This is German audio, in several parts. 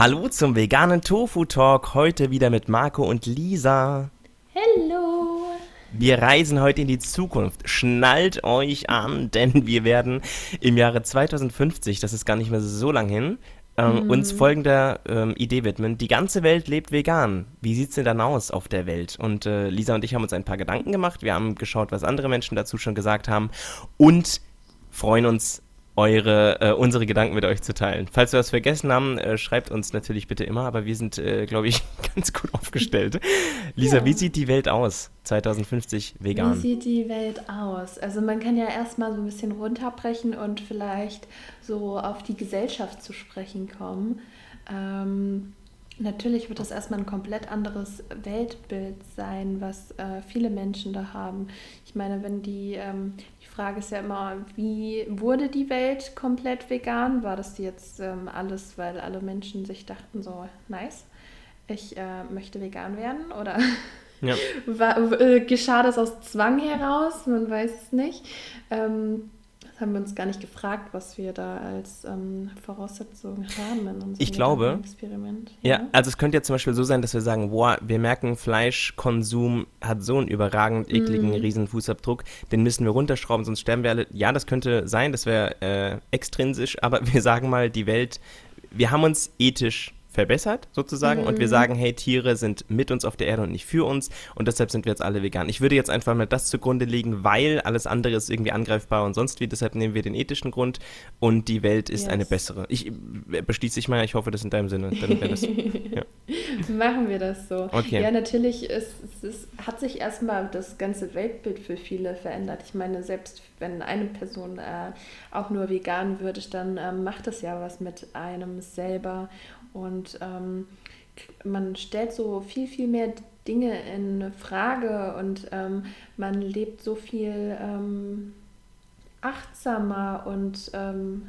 Hallo zum veganen Tofu Talk. Heute wieder mit Marco und Lisa. Hallo. Wir reisen heute in die Zukunft. Schnallt euch an, denn wir werden im Jahre 2050, das ist gar nicht mehr so lang hin, ähm, mm. uns folgender ähm, Idee widmen. Die ganze Welt lebt vegan. Wie sieht es denn dann aus auf der Welt? Und äh, Lisa und ich haben uns ein paar Gedanken gemacht. Wir haben geschaut, was andere Menschen dazu schon gesagt haben und freuen uns eure, äh, unsere Gedanken mit euch zu teilen. Falls wir was vergessen haben, äh, schreibt uns natürlich bitte immer, aber wir sind, äh, glaube ich, ganz gut aufgestellt. Lisa, ja. wie sieht die Welt aus 2050 vegan? Wie sieht die Welt aus? Also man kann ja erstmal so ein bisschen runterbrechen und vielleicht so auf die Gesellschaft zu sprechen kommen. Ähm, Natürlich wird das erstmal ein komplett anderes Weltbild sein, was äh, viele Menschen da haben. Ich meine, wenn die, ähm, Frage ist ja immer, wie wurde die Welt komplett vegan? War das jetzt ähm, alles, weil alle Menschen sich dachten, so, nice, ich äh, möchte vegan werden? Oder ja. war, äh, geschah das aus Zwang heraus? Man weiß es nicht. Ähm, haben wir uns gar nicht gefragt, was wir da als ähm, Voraussetzung haben in unserem ich glaube, Experiment. Ja? ja? also es könnte ja zum Beispiel so sein, dass wir sagen, wow, wir merken, Fleischkonsum hat so einen überragend ekligen, mm. riesen Fußabdruck, den müssen wir runterschrauben, sonst sterben wir alle. Ja, das könnte sein, das wäre äh, extrinsisch, aber wir sagen mal, die Welt, wir haben uns ethisch verbessert, sozusagen. Mhm. Und wir mhm. sagen, hey, Tiere sind mit uns auf der Erde und nicht für uns. Und deshalb sind wir jetzt alle vegan. Ich würde jetzt einfach mal das zugrunde legen, weil alles andere ist irgendwie angreifbar und sonst wie. Deshalb nehmen wir den ethischen Grund und die Welt ist yes. eine bessere. Ich äh, beschließe dich mal, ich hoffe, das ist in deinem Sinne. Das, ja. Machen wir das so. Okay. Ja, natürlich ist, ist, hat sich erstmal das ganze Weltbild für viele verändert. Ich meine, selbst wenn eine Person äh, auch nur vegan würde, dann äh, macht das ja was mit einem selber. Und ähm, man stellt so viel, viel mehr Dinge in Frage und ähm, man lebt so viel ähm, achtsamer und ähm,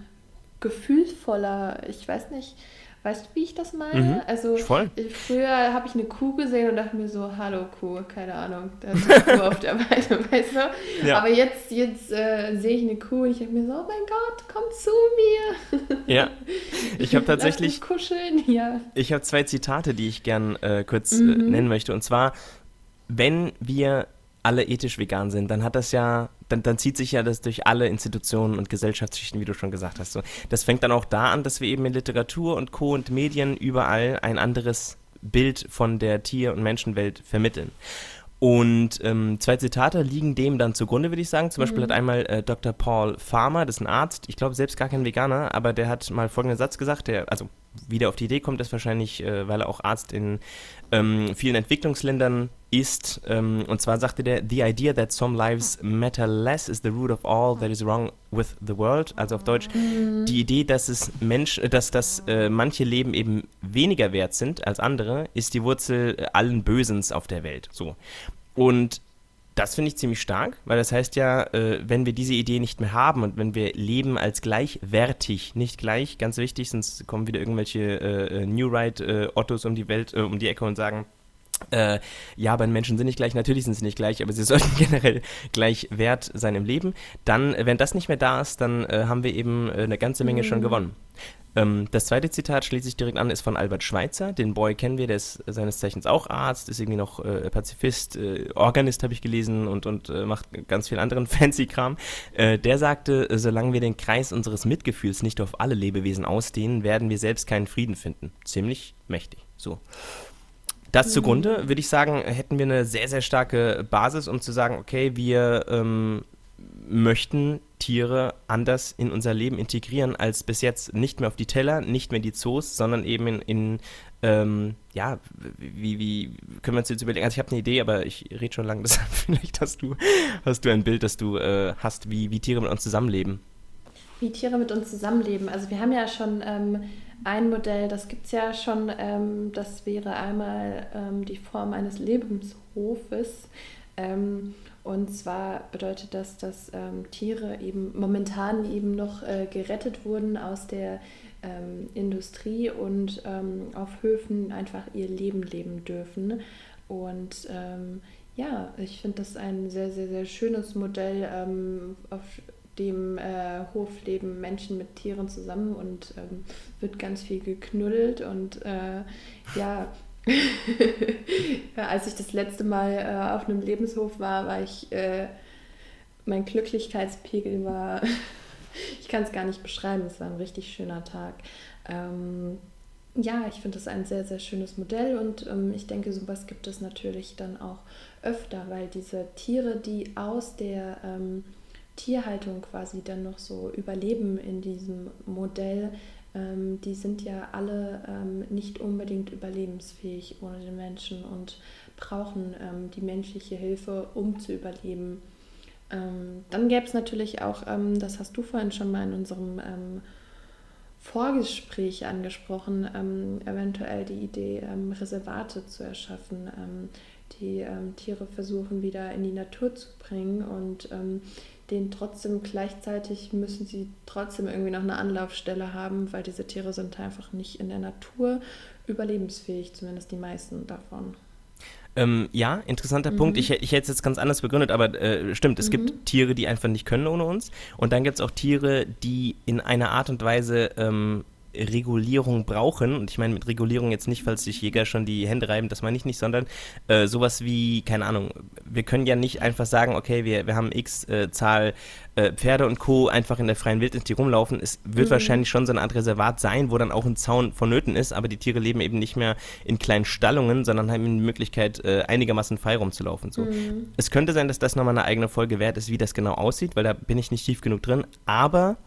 gefühlvoller. Ich weiß nicht, Weißt du, wie ich das meine? Mhm, also voll. früher habe ich eine Kuh gesehen und dachte mir so, hallo Kuh, keine Ahnung, da ist eine Kuh auf der Weide, weißt du? Ja. Aber jetzt, jetzt äh, sehe ich eine Kuh und ich denke mir so, oh mein Gott, komm zu mir. Ja, ich habe tatsächlich... Kuscheln, ja. Ich habe zwei Zitate, die ich gern äh, kurz äh, mhm. nennen möchte. Und zwar, wenn wir alle ethisch vegan sind, dann hat das ja, dann, dann zieht sich ja das durch alle Institutionen und Gesellschaftsschichten, wie du schon gesagt hast. So, das fängt dann auch da an, dass wir eben in Literatur und Co. und Medien überall ein anderes Bild von der Tier- und Menschenwelt vermitteln. Und ähm, zwei Zitate liegen dem dann zugrunde, würde ich sagen. Zum mhm. Beispiel hat einmal äh, Dr. Paul Farmer, das ist ein Arzt, ich glaube selbst gar kein Veganer, aber der hat mal folgenden Satz gesagt, der, also wieder auf die Idee kommt, ist wahrscheinlich, äh, weil er auch Arzt in ähm, vielen Entwicklungsländern ist. Ähm, und zwar sagte der, The idea that some lives matter less is the root of all that is wrong with the world. Also auf Deutsch, mhm. die Idee, dass es Mensch, dass, dass äh, manche Leben eben weniger wert sind als andere, ist die Wurzel äh, allen Bösens auf der Welt. So. Und das finde ich ziemlich stark, weil das heißt ja, äh, wenn wir diese Idee nicht mehr haben und wenn wir leben als gleichwertig, nicht gleich, ganz wichtig, sonst kommen wieder irgendwelche äh, äh New Right äh, Ottos um die Welt, äh, um die Ecke und sagen, äh, ja, aber Menschen sind nicht gleich, natürlich sind sie nicht gleich, aber sie sollten generell gleich wert sein im Leben. Dann, wenn das nicht mehr da ist, dann haben wir eben eine ganze Menge mhm. schon gewonnen. Ähm, das zweite Zitat schließt sich direkt an, ist von Albert Schweitzer. Den Boy kennen wir, der ist seines Zeichens auch Arzt, ist irgendwie noch äh, Pazifist, äh, Organist habe ich gelesen und, und äh, macht ganz viel anderen fancy Kram. Äh, der sagte, solange wir den Kreis unseres Mitgefühls nicht auf alle Lebewesen ausdehnen, werden wir selbst keinen Frieden finden. Ziemlich mächtig. So. Das mhm. zugrunde, würde ich sagen, hätten wir eine sehr, sehr starke Basis, um zu sagen, okay, wir ähm, möchten Tiere anders in unser Leben integrieren als bis jetzt. Nicht mehr auf die Teller, nicht mehr die Zoos, sondern eben in, in ähm, ja, wie, wie können wir uns jetzt überlegen? Also ich habe eine Idee, aber ich rede schon lange, deshalb vielleicht hast du, hast du ein Bild, das du äh, hast, wie, wie Tiere mit uns zusammenleben. Wie Tiere mit uns zusammenleben. Also wir haben ja schon ähm, ein Modell, das gibt es ja schon, ähm, das wäre einmal ähm, die Form eines Lebenshofes. Ähm, und zwar bedeutet das, dass ähm, Tiere eben momentan eben noch äh, gerettet wurden aus der ähm, Industrie und ähm, auf Höfen einfach ihr Leben leben dürfen. Und ja, ich finde das ein sehr, sehr, sehr schönes Modell, auf dem äh, Hof leben Menschen mit Tieren zusammen und ähm, wird ganz viel geknuddelt und äh, ja, ja, als ich das letzte Mal äh, auf einem Lebenshof war, war ich, äh, mein Glücklichkeitspegel war, ich kann es gar nicht beschreiben, es war ein richtig schöner Tag. Ähm, ja, ich finde das ein sehr, sehr schönes Modell und ähm, ich denke, sowas gibt es natürlich dann auch öfter, weil diese Tiere, die aus der ähm, Tierhaltung quasi dann noch so überleben in diesem Modell, ähm, die sind ja alle ähm, nicht unbedingt überlebensfähig ohne den Menschen und brauchen ähm, die menschliche Hilfe, um zu überleben. Ähm, dann gäbe es natürlich auch, ähm, das hast du vorhin schon mal in unserem ähm, Vorgespräch angesprochen, eventuell die Idee, Reservate zu erschaffen, die Tiere versuchen wieder in die Natur zu bringen und den trotzdem gleichzeitig müssen sie trotzdem irgendwie noch eine Anlaufstelle haben, weil diese Tiere sind einfach nicht in der Natur überlebensfähig, zumindest die meisten davon. Ähm, ja, interessanter mhm. Punkt. Ich, ich hätte es jetzt ganz anders begründet, aber äh, stimmt, es mhm. gibt Tiere, die einfach nicht können ohne uns. Und dann gibt es auch Tiere, die in einer Art und Weise ähm, Regulierung brauchen, und ich meine mit Regulierung jetzt nicht, falls sich Jäger schon die Hände reiben, das meine ich nicht, sondern äh, sowas wie, keine Ahnung, wir können ja nicht einfach sagen, okay, wir, wir haben x äh, Zahl äh, Pferde und Co. einfach in der freien Wildnis, die rumlaufen. Es wird mhm. wahrscheinlich schon so eine Art Reservat sein, wo dann auch ein Zaun vonnöten ist, aber die Tiere leben eben nicht mehr in kleinen Stallungen, sondern haben die Möglichkeit, äh, einigermaßen frei rumzulaufen. So. Mhm. Es könnte sein, dass das nochmal eine eigene Folge wert ist, wie das genau aussieht, weil da bin ich nicht tief genug drin, aber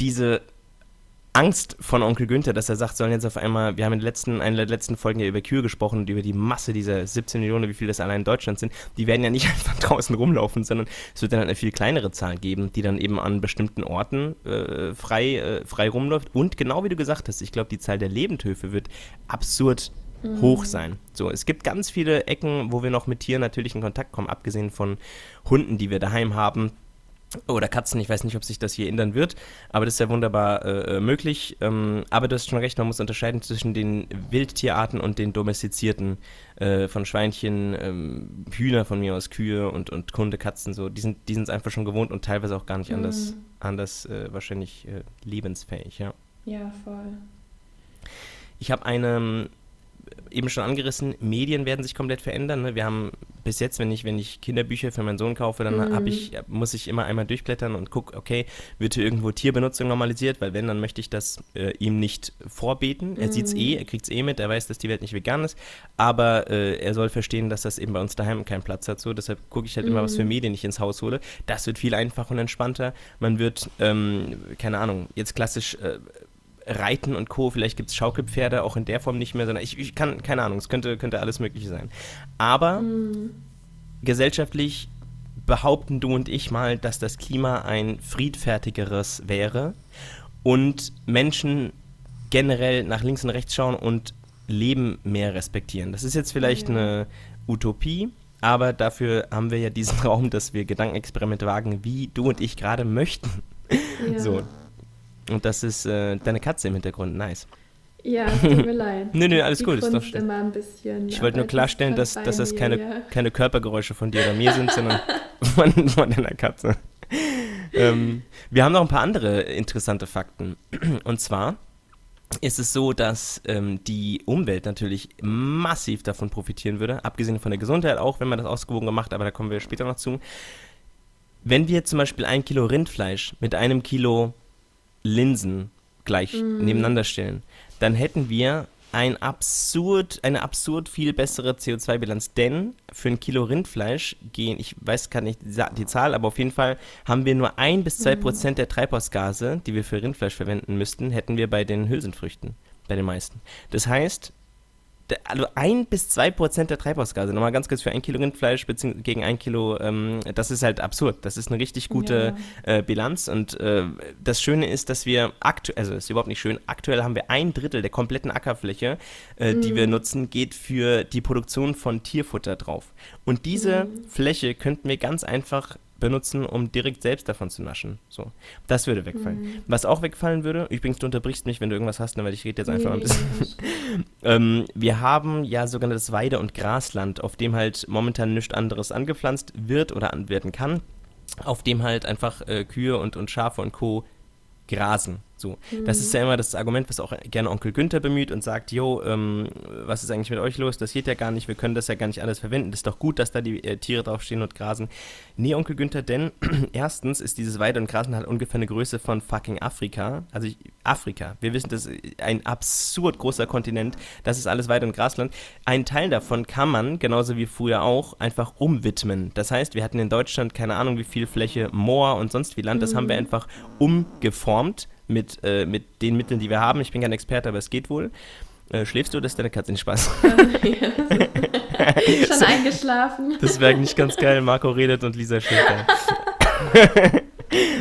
diese Angst von Onkel Günther, dass er sagt, sollen jetzt auf einmal, wir haben in der letzten, einer der letzten Folgen ja über Kühe gesprochen und über die Masse dieser 17 Millionen, wie viele das allein in Deutschland sind, die werden ja nicht einfach draußen rumlaufen, sondern es wird dann eine viel kleinere Zahl geben, die dann eben an bestimmten Orten äh, frei, äh, frei rumläuft. Und genau wie du gesagt hast, ich glaube, die Zahl der Lebendhöfe wird absurd mhm. hoch sein. So, es gibt ganz viele Ecken, wo wir noch mit Tieren natürlich in Kontakt kommen, abgesehen von Hunden, die wir daheim haben oder Katzen, ich weiß nicht, ob sich das hier ändern wird, aber das ist ja wunderbar äh, äh, möglich. Ähm, aber du hast schon recht, man muss unterscheiden zwischen den Wildtierarten und den domestizierten äh, von Schweinchen, ähm, Hühner von mir aus, Kühe und, und Kunde, Katzen, so. Die sind die es einfach schon gewohnt und teilweise auch gar nicht mhm. anders, anders äh, wahrscheinlich äh, lebensfähig, ja. Ja, voll. Ich habe eine eben schon angerissen, Medien werden sich komplett verändern. Ne? Wir haben bis jetzt, wenn ich, wenn ich Kinderbücher für meinen Sohn kaufe, dann mhm. ich, muss ich immer einmal durchblättern und gucke, okay, wird hier irgendwo Tierbenutzung normalisiert, weil wenn, dann möchte ich das äh, ihm nicht vorbeten. Er mhm. sieht es eh, er kriegt es eh mit, er weiß, dass die Welt nicht vegan ist, aber äh, er soll verstehen, dass das eben bei uns daheim keinen Platz hat. So. Deshalb gucke ich halt mhm. immer, was für mhm. Medien ich ins Haus hole. Das wird viel einfacher und entspannter. Man wird, ähm, keine Ahnung, jetzt klassisch äh, Reiten und Co. Vielleicht gibt es Schaukelpferde auch in der Form nicht mehr, sondern ich, ich kann, keine Ahnung, es könnte, könnte alles Mögliche sein. Aber mhm. gesellschaftlich behaupten du und ich mal, dass das Klima ein friedfertigeres wäre und Menschen generell nach links und rechts schauen und Leben mehr respektieren. Das ist jetzt vielleicht ja. eine Utopie, aber dafür haben wir ja diesen Raum, dass wir Gedankenexperimente wagen, wie du und ich gerade möchten. Ja. So, und das ist äh, deine Katze im Hintergrund. Nice. Ja, tut mir leid. nö, nö, alles Die gut. Ist doch immer ein bisschen. Ich wollte nur klarstellen, dass, dass das keine, ja. keine Körpergeräusche von dir oder mir sind, sondern von, von deiner Katze. ähm, wir haben noch ein paar andere interessante Fakten. Und zwar ist es so, dass ähm, die Umwelt natürlich massiv davon profitieren würde, abgesehen von der Gesundheit auch, wenn man das ausgewogen gemacht, aber da kommen wir später noch zu. Wenn wir zum Beispiel ein Kilo Rindfleisch mit einem Kilo Linsen gleich mm. nebeneinander stellen, dann hätten wir ein absurd, eine absurd viel bessere CO2-Bilanz. Denn für ein Kilo Rindfleisch gehen, ich weiß gar nicht die Zahl, aber auf jeden Fall haben wir nur ein bis zwei mm. Prozent der Treibhausgase, die wir für Rindfleisch verwenden müssten, hätten wir bei den Hülsenfrüchten, bei den meisten. Das heißt, also ein bis zwei Prozent der Treibhausgase, nochmal ganz kurz für ein Kilo Rindfleisch gegen ein Kilo, ähm, das ist halt absurd. Das ist eine richtig gute ja. äh, Bilanz und äh, das Schöne ist, dass wir aktuell, also ist überhaupt nicht schön, aktuell haben wir ein Drittel der kompletten Ackerfläche, äh, mhm. die wir nutzen, geht für die Produktion von Tierfutter drauf. Und diese mhm. Fläche könnten wir ganz einfach benutzen, um direkt selbst davon zu naschen. So, das würde wegfallen. Mhm. Was auch wegfallen würde, übrigens, du unterbrichst mich, wenn du irgendwas hast, ne, weil ich rede jetzt einfach nee, ein bisschen. ähm, wir haben ja sogenanntes Weide- und Grasland, auf dem halt momentan nichts anderes angepflanzt wird oder werden kann. auf dem halt einfach äh, Kühe und, und Schafe und Co. grasen. So. Mhm. Das ist ja immer das Argument, was auch gerne Onkel Günther bemüht und sagt, jo, ähm, was ist eigentlich mit euch los? Das geht ja gar nicht, wir können das ja gar nicht alles verwenden. Das ist doch gut, dass da die äh, Tiere draufstehen und grasen. Nee, Onkel Günther, denn erstens ist dieses Weide- und Grasen halt ungefähr eine Größe von fucking Afrika. Also ich, Afrika. Wir wissen, das ist ein absurd großer Kontinent. Das ist alles Weide- und Grasland. Ein Teil davon kann man, genauso wie früher auch, einfach umwidmen. Das heißt, wir hatten in Deutschland keine Ahnung, wie viel Fläche Moor und sonst wie Land. Das mhm. haben wir mhm. einfach umgeformt mit, äh, mit den Mitteln, die wir haben. Ich bin kein Experte, aber es geht wohl. Äh, schläfst du oder ist deine Katze nicht Spaß? Schon so, eingeschlafen. Das wäre nicht ganz geil. Marco redet und Lisa schläft.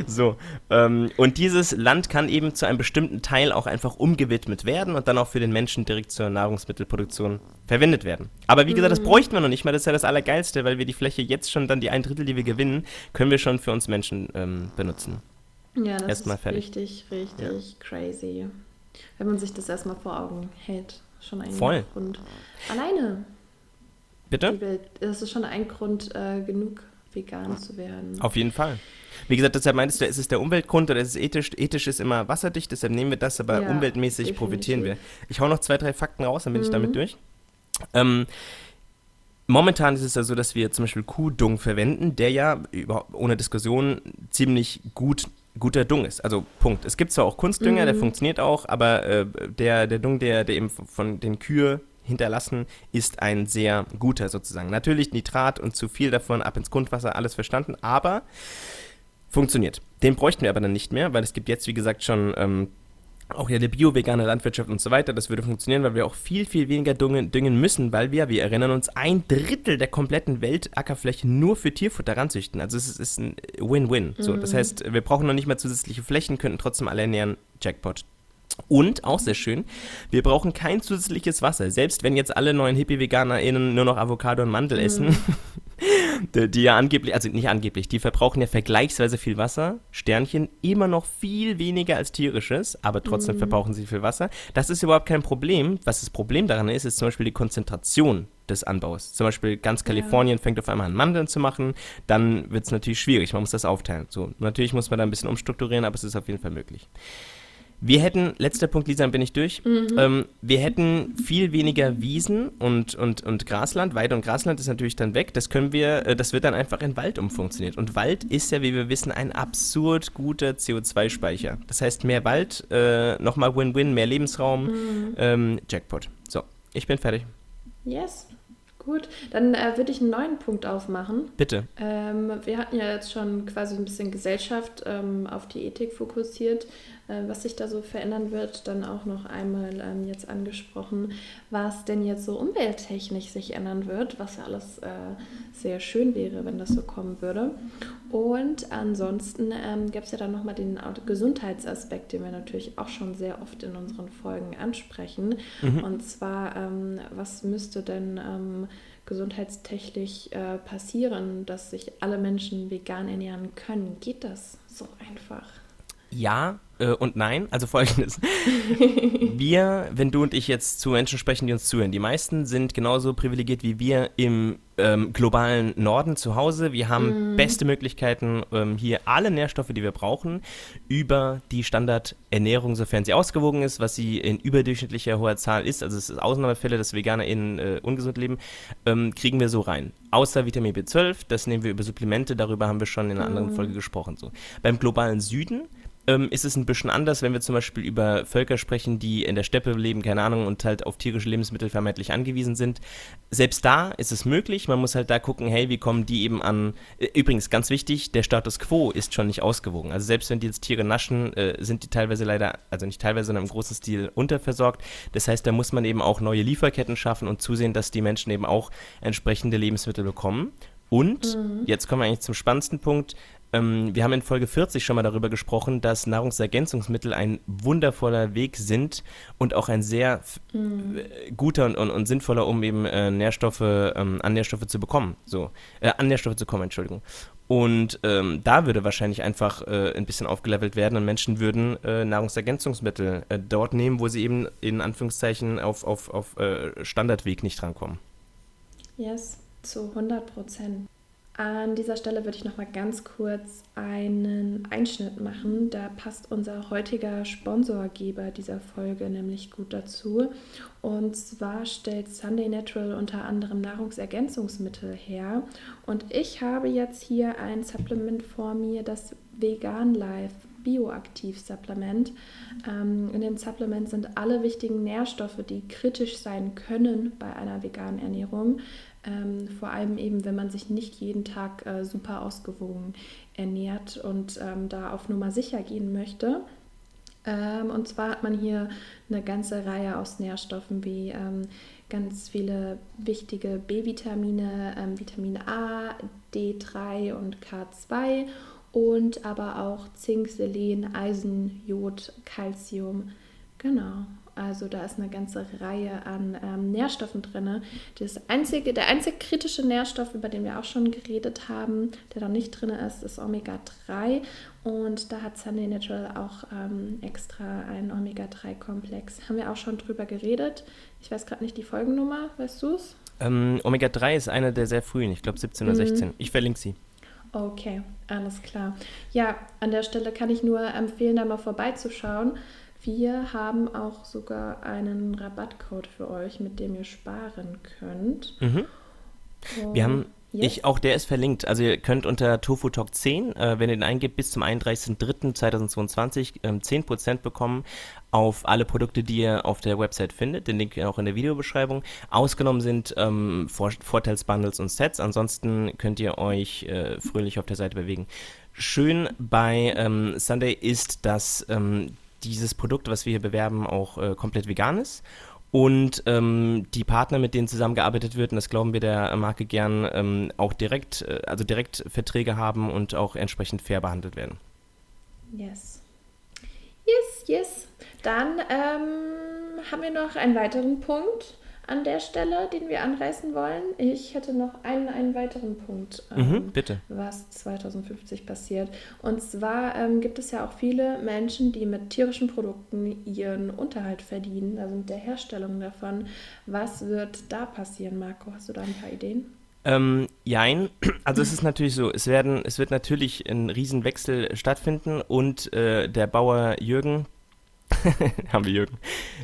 so, ähm, und dieses Land kann eben zu einem bestimmten Teil auch einfach umgewidmet werden und dann auch für den Menschen direkt zur Nahrungsmittelproduktion verwendet werden. Aber wie gesagt, das mhm. bräuchten wir noch nicht mal, das ist ja das Allergeilste, weil wir die Fläche jetzt schon, dann die ein Drittel, die wir gewinnen, können wir schon für uns Menschen ähm, benutzen. Ja, das erstmal ist fertig. richtig, richtig ja. crazy. Wenn man sich das erstmal vor Augen hält. Schon ein Voll. Grund. Alleine. Bitte? Das ist schon ein Grund äh, genug, vegan zu werden. Auf jeden Fall. Wie gesagt, deshalb meintest du, ist es der Umweltgrund oder ist es ethisch? Ethisch ist immer wasserdicht, deshalb nehmen wir das, aber ja, umweltmäßig definitiv. profitieren wir. Ich hau noch zwei, drei Fakten raus, dann bin mhm. ich damit durch. Ähm, Momentan ist es ja so, dass wir zum Beispiel Kuhdung verwenden, der ja ohne Diskussion ziemlich gut guter Dung ist. Also Punkt. Es gibt zwar auch Kunstdünger, mhm. der funktioniert auch, aber äh, der, der Dung, der, der eben von den Kühe hinterlassen, ist ein sehr guter sozusagen. Natürlich Nitrat und zu viel davon ab ins Grundwasser, alles verstanden, aber funktioniert. Den bräuchten wir aber dann nicht mehr, weil es gibt jetzt, wie gesagt, schon ähm, auch ja die bio-vegane Landwirtschaft und so weiter, das würde funktionieren, weil wir auch viel, viel weniger düngen, düngen müssen, weil wir, wir erinnern uns, ein Drittel der kompletten Weltackerfläche nur für Tierfutter ranzüchten. Also es ist, ist ein Win-Win. Mhm. So, das mhm. heißt, wir brauchen noch nicht mal zusätzliche Flächen, könnten trotzdem alle ernähren. Jackpot. Und, auch sehr schön, wir brauchen kein zusätzliches Wasser. Selbst wenn jetzt alle neuen Hippie-VeganerInnen nur noch Avocado und Mandel mhm. essen, die, die, ja angeblich, also nicht angeblich, die verbrauchen ja vergleichsweise viel Wasser, Sternchen, immer noch viel weniger als tierisches, aber trotzdem mhm. verbrauchen sie viel Wasser. Das ist überhaupt kein Problem. Was das Problem daran ist, ist zum Beispiel die Konzentration des Anbaus. Zum Beispiel ganz Kalifornien ja. fängt auf einmal an Mandeln zu machen, dann wird es natürlich schwierig, man muss das aufteilen. So, natürlich muss man da ein bisschen umstrukturieren, aber es ist auf jeden Fall möglich. Wir hätten, letzter Punkt, Lisa, dann bin ich durch. Mhm. Ähm, wir hätten viel weniger Wiesen und, und, und Grasland. Weide und Grasland ist natürlich dann weg. Das können wir, äh, das wird dann einfach in Wald umfunktioniert. Und Wald ist ja, wie wir wissen, ein absurd guter CO2-Speicher. Das heißt, mehr Wald, äh, nochmal Win-Win, mehr Lebensraum, mhm. ähm, Jackpot. So, ich bin fertig. Yes. Gut, dann äh, würde ich einen neuen Punkt aufmachen. Bitte. Ähm, wir hatten ja jetzt schon quasi ein bisschen Gesellschaft ähm, auf die Ethik fokussiert, was sich da so verändern wird. Dann auch noch einmal ähm, jetzt angesprochen, was denn jetzt so umwelttechnisch sich ändern wird, was ja alles äh, sehr schön wäre, wenn das so kommen würde. Und ansonsten ähm, gäbe es ja dann nochmal den Gesundheitsaspekt, den wir natürlich auch schon sehr oft in unseren Folgen ansprechen. Mhm. Und zwar, ähm, was müsste denn ähm, gesundheitstechnisch äh, passieren, dass sich alle Menschen vegan ernähren können? Geht das so einfach? Ja, äh, und nein. Also folgendes. wir, wenn du und ich jetzt zu Menschen sprechen, die uns zuhören, die meisten sind genauso privilegiert wie wir im ähm, globalen Norden zu Hause. Wir haben mm. beste Möglichkeiten, ähm, hier alle Nährstoffe, die wir brauchen, über die Standardernährung, sofern sie ausgewogen ist, was sie in überdurchschnittlicher hoher Zahl ist, also es ist Ausnahmefälle, dass Veganer in äh, ungesund leben, ähm, kriegen wir so rein. Außer Vitamin B12, das nehmen wir über Supplemente, darüber haben wir schon in einer anderen mm. Folge gesprochen. So. Beim globalen Süden ähm, ist es ein bisschen anders, wenn wir zum Beispiel über Völker sprechen, die in der Steppe leben, keine Ahnung, und halt auf tierische Lebensmittel vermeintlich angewiesen sind. Selbst da ist es möglich, man muss halt da gucken, hey, wie kommen die eben an. Äh, übrigens, ganz wichtig, der Status quo ist schon nicht ausgewogen. Also selbst wenn die jetzt Tiere naschen, äh, sind die teilweise leider, also nicht teilweise, sondern im großen Stil unterversorgt. Das heißt, da muss man eben auch neue Lieferketten schaffen und zusehen, dass die Menschen eben auch entsprechende Lebensmittel bekommen. Und mhm. jetzt kommen wir eigentlich zum spannendsten Punkt. Ähm, wir haben in Folge 40 schon mal darüber gesprochen, dass Nahrungsergänzungsmittel ein wundervoller Weg sind und auch ein sehr mhm. guter und, und, und, sinnvoller, um eben äh, Nährstoffe, ähm, an Nährstoffe zu bekommen. So, äh, an Nährstoffe zu kommen, Entschuldigung. Und ähm, da würde wahrscheinlich einfach äh, ein bisschen aufgelevelt werden und Menschen würden äh, Nahrungsergänzungsmittel äh, dort nehmen, wo sie eben in Anführungszeichen auf, auf, auf äh, Standardweg nicht rankommen. Yes, zu 100 Prozent. An dieser Stelle würde ich noch mal ganz kurz einen Einschnitt machen. Da passt unser heutiger Sponsorgeber dieser Folge nämlich gut dazu. Und zwar stellt Sunday Natural unter anderem Nahrungsergänzungsmittel her. Und ich habe jetzt hier ein Supplement vor mir, das Vegan Life Bioaktiv-Supplement. Ähm, in dem Supplement sind alle wichtigen Nährstoffe, die kritisch sein können bei einer veganen Ernährung, ähm, vor allem eben, wenn man sich nicht jeden Tag äh, super ausgewogen ernährt und ähm, da auf Nummer sicher gehen möchte. Ähm, und zwar hat man hier eine ganze Reihe aus Nährstoffen wie ähm, ganz viele wichtige B-Vitamine, ähm, Vitamin A, D3 und K2 und aber auch Zink, Selen, Eisen, Jod, Calcium. Genau. Also da ist eine ganze Reihe an ähm, Nährstoffen drin. Das einzige, der einzige kritische Nährstoff, über den wir auch schon geredet haben, der da nicht drin ist, ist Omega-3. Und da hat Sunday Natural auch ähm, extra einen Omega-3-Komplex. Haben wir auch schon drüber geredet. Ich weiß gerade nicht die Folgennummer, weißt du es? Ähm, Omega-3 ist eine der sehr frühen, ich glaube 17 oder 16. Mhm. Ich verlinke sie. Okay, alles klar. Ja, an der Stelle kann ich nur empfehlen, da mal vorbeizuschauen. Wir haben auch sogar einen Rabattcode für euch, mit dem ihr sparen könnt. Mhm. Wir haben Yes. Ich, auch der ist verlinkt. Also ihr könnt unter TofuTalk 10, äh, wenn ihr den eingebt, bis zum 31.03.2022 ähm, 10% bekommen auf alle Produkte, die ihr auf der Website findet. Den Link auch in der Videobeschreibung. Ausgenommen sind ähm, Vor Vorteilsbundles und Sets. Ansonsten könnt ihr euch äh, fröhlich auf der Seite bewegen. Schön bei ähm, Sunday ist, dass ähm, dieses Produkt, was wir hier bewerben, auch äh, komplett vegan ist. Und ähm, die Partner, mit denen zusammengearbeitet wird, und das glauben wir der Marke gern, ähm, auch direkt, äh, also direkt Verträge haben und auch entsprechend fair behandelt werden. Yes. Yes, yes. Dann ähm, haben wir noch einen weiteren Punkt an der Stelle, den wir anreißen wollen. Ich hätte noch einen, einen weiteren Punkt, ähm, mhm, bitte. was 2050 passiert. Und zwar ähm, gibt es ja auch viele Menschen, die mit tierischen Produkten ihren Unterhalt verdienen, also mit der Herstellung davon. Was wird da passieren, Marco? Hast du da ein paar Ideen? Ähm, jein. Also es ist natürlich so, es werden, es wird natürlich ein Riesenwechsel stattfinden und äh, der Bauer Jürgen, haben wir Jürgen.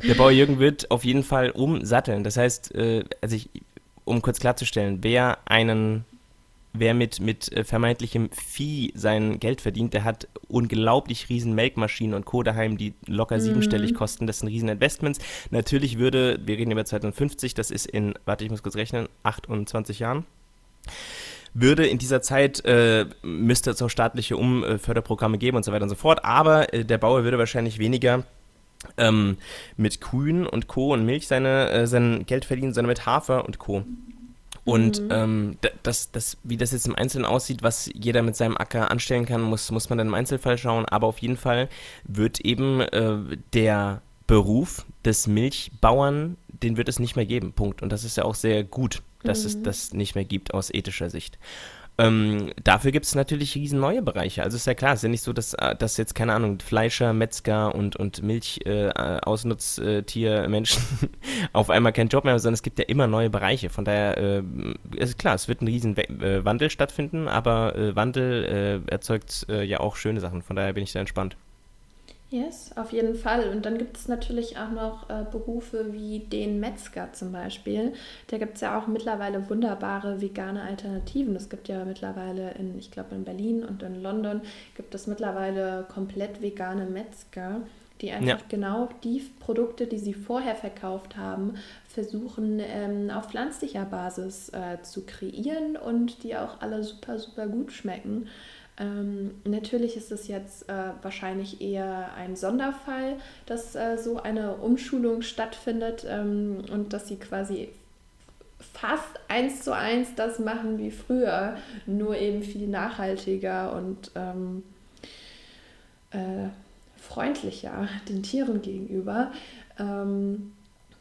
Der Bauer Jürgen wird auf jeden Fall umsatteln. Das heißt, äh, also ich, um kurz klarzustellen, wer einen, wer mit, mit äh, vermeintlichem Vieh sein Geld verdient, der hat unglaublich riesen Melkmaschinen und Co. daheim, die locker mhm. siebenstellig kosten. Das sind riesen Investments. Natürlich würde, wir reden über 2050, das ist in, warte, ich muss kurz rechnen, 28 Jahren würde in dieser Zeit, äh, müsste es auch staatliche Umförderprogramme geben und so weiter und so fort, aber äh, der Bauer würde wahrscheinlich weniger ähm, mit Kühen und Co. und Milch seine, äh, sein Geld verdienen, sondern mit Hafer und Co. Und mhm. ähm, das, das, wie das jetzt im Einzelnen aussieht, was jeder mit seinem Acker anstellen kann, muss, muss man dann im Einzelfall schauen. Aber auf jeden Fall wird eben äh, der Beruf des Milchbauern, den wird es nicht mehr geben. Punkt. Und das ist ja auch sehr gut, dass mhm. es das nicht mehr gibt aus ethischer Sicht. Ähm, dafür gibt es natürlich riesen neue Bereiche. Also ist ja klar, es ist ja nicht so, dass, äh, dass jetzt, keine Ahnung, Fleischer, Metzger und, und Milch-Ausnutztier-Menschen äh, auf einmal keinen Job mehr haben, sondern es gibt ja immer neue Bereiche. Von daher äh, ist klar, es wird ein riesen äh, Wandel stattfinden, aber äh, Wandel äh, erzeugt ja auch schöne Sachen. Von daher bin ich da entspannt. Yes, auf jeden Fall. Und dann gibt es natürlich auch noch äh, Berufe wie den Metzger zum Beispiel. Da gibt es ja auch mittlerweile wunderbare vegane Alternativen. Es gibt ja mittlerweile in, ich glaube in Berlin und in London gibt es mittlerweile komplett vegane Metzger, die einfach ja. genau die Produkte, die sie vorher verkauft haben, versuchen ähm, auf pflanzlicher Basis äh, zu kreieren und die auch alle super, super gut schmecken. Ähm, natürlich ist es jetzt äh, wahrscheinlich eher ein Sonderfall, dass äh, so eine Umschulung stattfindet ähm, und dass sie quasi fast eins zu eins das machen wie früher, nur eben viel nachhaltiger und ähm, äh, freundlicher den Tieren gegenüber. Ähm,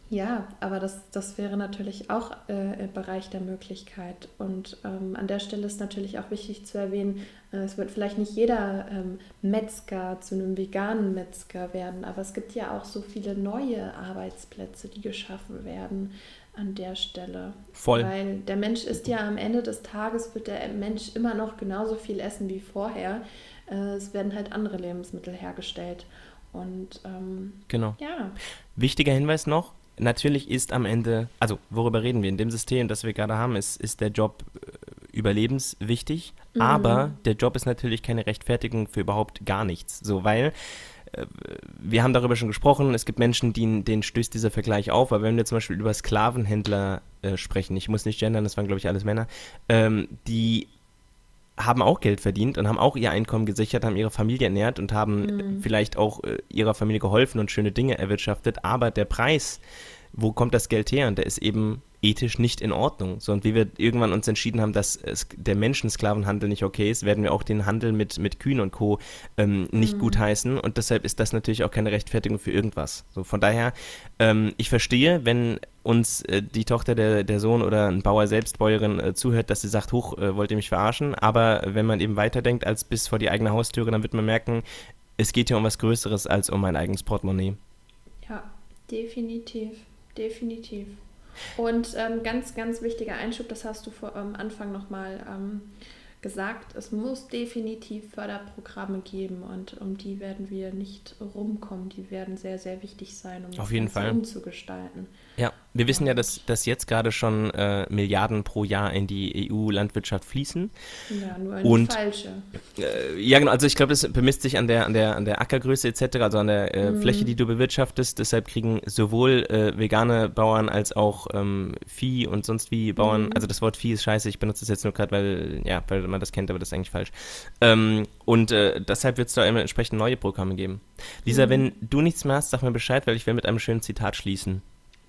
ja, aber das, das wäre natürlich auch äh, im Bereich der Möglichkeit. Und ähm, an der Stelle ist natürlich auch wichtig zu erwähnen, äh, es wird vielleicht nicht jeder ähm, Metzger zu einem veganen Metzger werden, aber es gibt ja auch so viele neue Arbeitsplätze, die geschaffen werden. an der Stelle. Voll. Weil der Mensch ist ja am Ende des Tages, wird der Mensch immer noch genauso viel essen wie vorher. Äh, es werden halt andere Lebensmittel hergestellt. Und ähm, genau. Ja. Wichtiger Hinweis noch, natürlich ist am Ende, also worüber reden wir? In dem System, das wir gerade haben, ist, ist der Job äh, überlebenswichtig, mhm. aber der Job ist natürlich keine Rechtfertigung für überhaupt gar nichts. So, weil äh, wir haben darüber schon gesprochen, es gibt Menschen, denen, denen stößt dieser Vergleich auf, aber wenn wir zum Beispiel über Sklavenhändler äh, sprechen, ich muss nicht gendern, das waren glaube ich alles Männer, ähm, die haben auch Geld verdient und haben auch ihr Einkommen gesichert, haben ihre Familie ernährt und haben mhm. vielleicht auch äh, ihrer Familie geholfen und schöne Dinge erwirtschaftet. Aber der Preis, wo kommt das Geld her? Und der ist eben ethisch nicht in Ordnung. So, und wie wir irgendwann uns entschieden haben, dass es, der Menschensklavenhandel nicht okay ist, werden wir auch den Handel mit, mit Kühen und Co. Ähm, nicht mhm. gutheißen. Und deshalb ist das natürlich auch keine Rechtfertigung für irgendwas. So, von daher, ähm, ich verstehe, wenn uns äh, die Tochter, der, der Sohn oder ein Bauer selbst, Bäuerin äh, zuhört, dass sie sagt, huch, äh, wollt ihr mich verarschen? Aber wenn man eben weiterdenkt als bis vor die eigene Haustüre, dann wird man merken, es geht hier um was Größeres als um mein eigenes Portemonnaie. Ja, definitiv, definitiv. Und ähm, ganz, ganz wichtiger Einschub, das hast du vor am Anfang nochmal ähm, gesagt, es muss definitiv Förderprogramme geben und um die werden wir nicht rumkommen. Die werden sehr, sehr wichtig sein, um Auf jeden Fall. umzugestalten. Ja, wir wissen ja, dass, dass jetzt gerade schon äh, Milliarden pro Jahr in die EU-Landwirtschaft fließen. Ja, nur in und, die falsche. Äh, ja, genau. Also ich glaube, das bemisst sich an der, an der, an der Ackergröße etc., also an der äh, mhm. Fläche, die du bewirtschaftest. Deshalb kriegen sowohl äh, vegane Bauern als auch ähm, Vieh und sonst wie Bauern, mhm. also das Wort Vieh ist scheiße, ich benutze es jetzt nur gerade, weil, ja, weil man das kennt, aber das ist eigentlich falsch. Ähm, und äh, deshalb wird es da entsprechend neue Programme geben. Lisa, mhm. wenn du nichts mehr hast, sag mir Bescheid, weil ich will mit einem schönen Zitat schließen.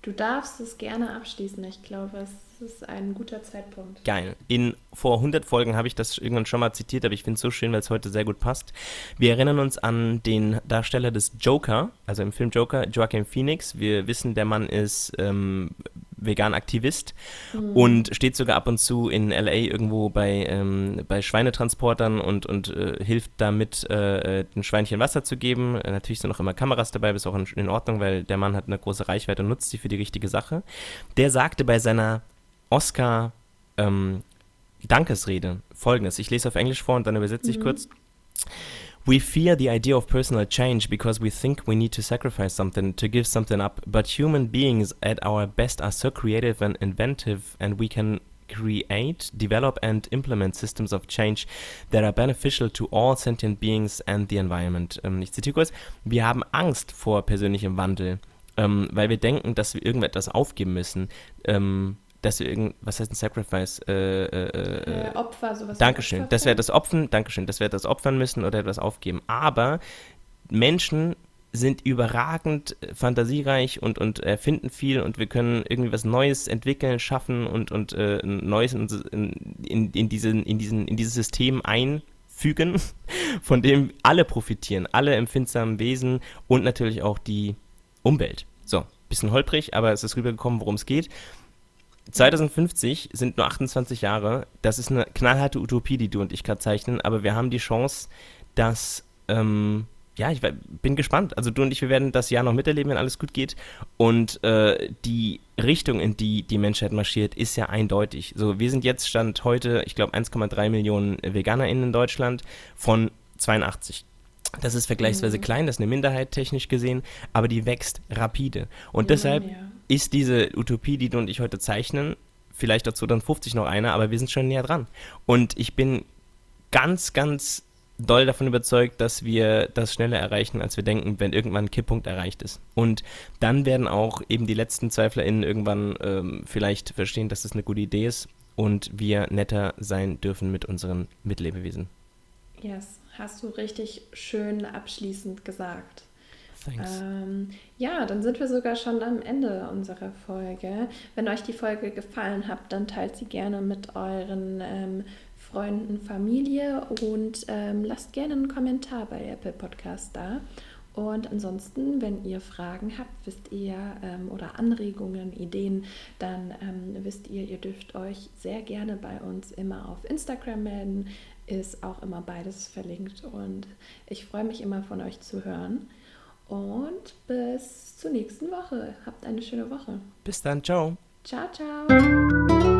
Du darfst es gerne abschließen. Ich glaube, es ist ein guter Zeitpunkt. Geil. In vor 100 Folgen habe ich das irgendwann schon mal zitiert, aber ich finde es so schön, weil es heute sehr gut passt. Wir erinnern uns an den Darsteller des Joker, also im Film Joker, Joaquin Phoenix. Wir wissen, der Mann ist ähm, vegan Aktivist mhm. und steht sogar ab und zu in LA irgendwo bei, ähm, bei Schweinetransportern und, und äh, hilft damit, äh, den Schweinchen Wasser zu geben. Äh, natürlich sind auch immer Kameras dabei, ist auch in, in Ordnung, weil der Mann hat eine große Reichweite und nutzt sie für die richtige Sache. Der sagte bei seiner Oscar ähm, Dankesrede folgendes. Ich lese auf Englisch vor und dann übersetze ich mhm. kurz. We fear the idea of personal change because we think we need to sacrifice something to give something up. But human beings at our best are so creative and inventive, and we can create, develop, and implement systems of change that are beneficial to all sentient beings and the environment. Ähm, ich zitiere kurz. Wir haben Angst vor persönlichem Wandel, ähm, weil wir denken, dass wir irgendetwas aufgeben müssen. Ähm, dass wir irgend, was heißt ein Sacrifice? Äh, äh, äh, äh Opfer, sowas. Dankeschön. Dass wir das opfern, Dankeschön, dass wir das opfern müssen oder etwas aufgeben. Aber Menschen sind überragend fantasiereich und, und erfinden viel und wir können irgendwie was Neues entwickeln, schaffen und, und äh, Neues in, in, in, diesen, in, diesen, in dieses System einfügen, von dem alle profitieren, alle empfindsamen Wesen und natürlich auch die Umwelt. So, bisschen holprig, aber es ist rübergekommen, worum es geht. 2050 sind nur 28 Jahre. Das ist eine knallharte Utopie, die du und ich gerade zeichnen, aber wir haben die Chance, dass, ähm, ja, ich bin gespannt. Also du und ich, wir werden das Jahr noch miterleben, wenn alles gut geht. Und äh, die Richtung, in die die Menschheit marschiert, ist ja eindeutig. So, wir sind jetzt Stand heute, ich glaube, 1,3 Millionen VeganerInnen in Deutschland von 82. Das ist vergleichsweise mhm. klein, das ist eine Minderheit technisch gesehen, aber die wächst rapide. Und ja, deshalb ja. Ist diese Utopie, die du und ich heute zeichnen, vielleicht dazu dann 50 noch einer, aber wir sind schon näher dran. Und ich bin ganz, ganz doll davon überzeugt, dass wir das schneller erreichen, als wir denken, wenn irgendwann ein Kipppunkt erreicht ist. Und dann werden auch eben die letzten ZweiflerInnen irgendwann ähm, vielleicht verstehen, dass das eine gute Idee ist und wir netter sein dürfen mit unseren Mitlebewesen. Yes. Hast du richtig schön abschließend gesagt. Thanks. Ähm, ja, dann sind wir sogar schon am Ende unserer Folge. Wenn euch die Folge gefallen hat, dann teilt sie gerne mit euren ähm, Freunden, Familie und ähm, lasst gerne einen Kommentar bei Apple Podcast da. Und ansonsten, wenn ihr Fragen habt, wisst ihr, ähm, oder Anregungen, Ideen, dann ähm, wisst ihr, ihr dürft euch sehr gerne bei uns immer auf Instagram melden ist auch immer beides verlinkt. Und ich freue mich immer von euch zu hören. Und bis zur nächsten Woche. Habt eine schöne Woche. Bis dann. Ciao. Ciao, ciao.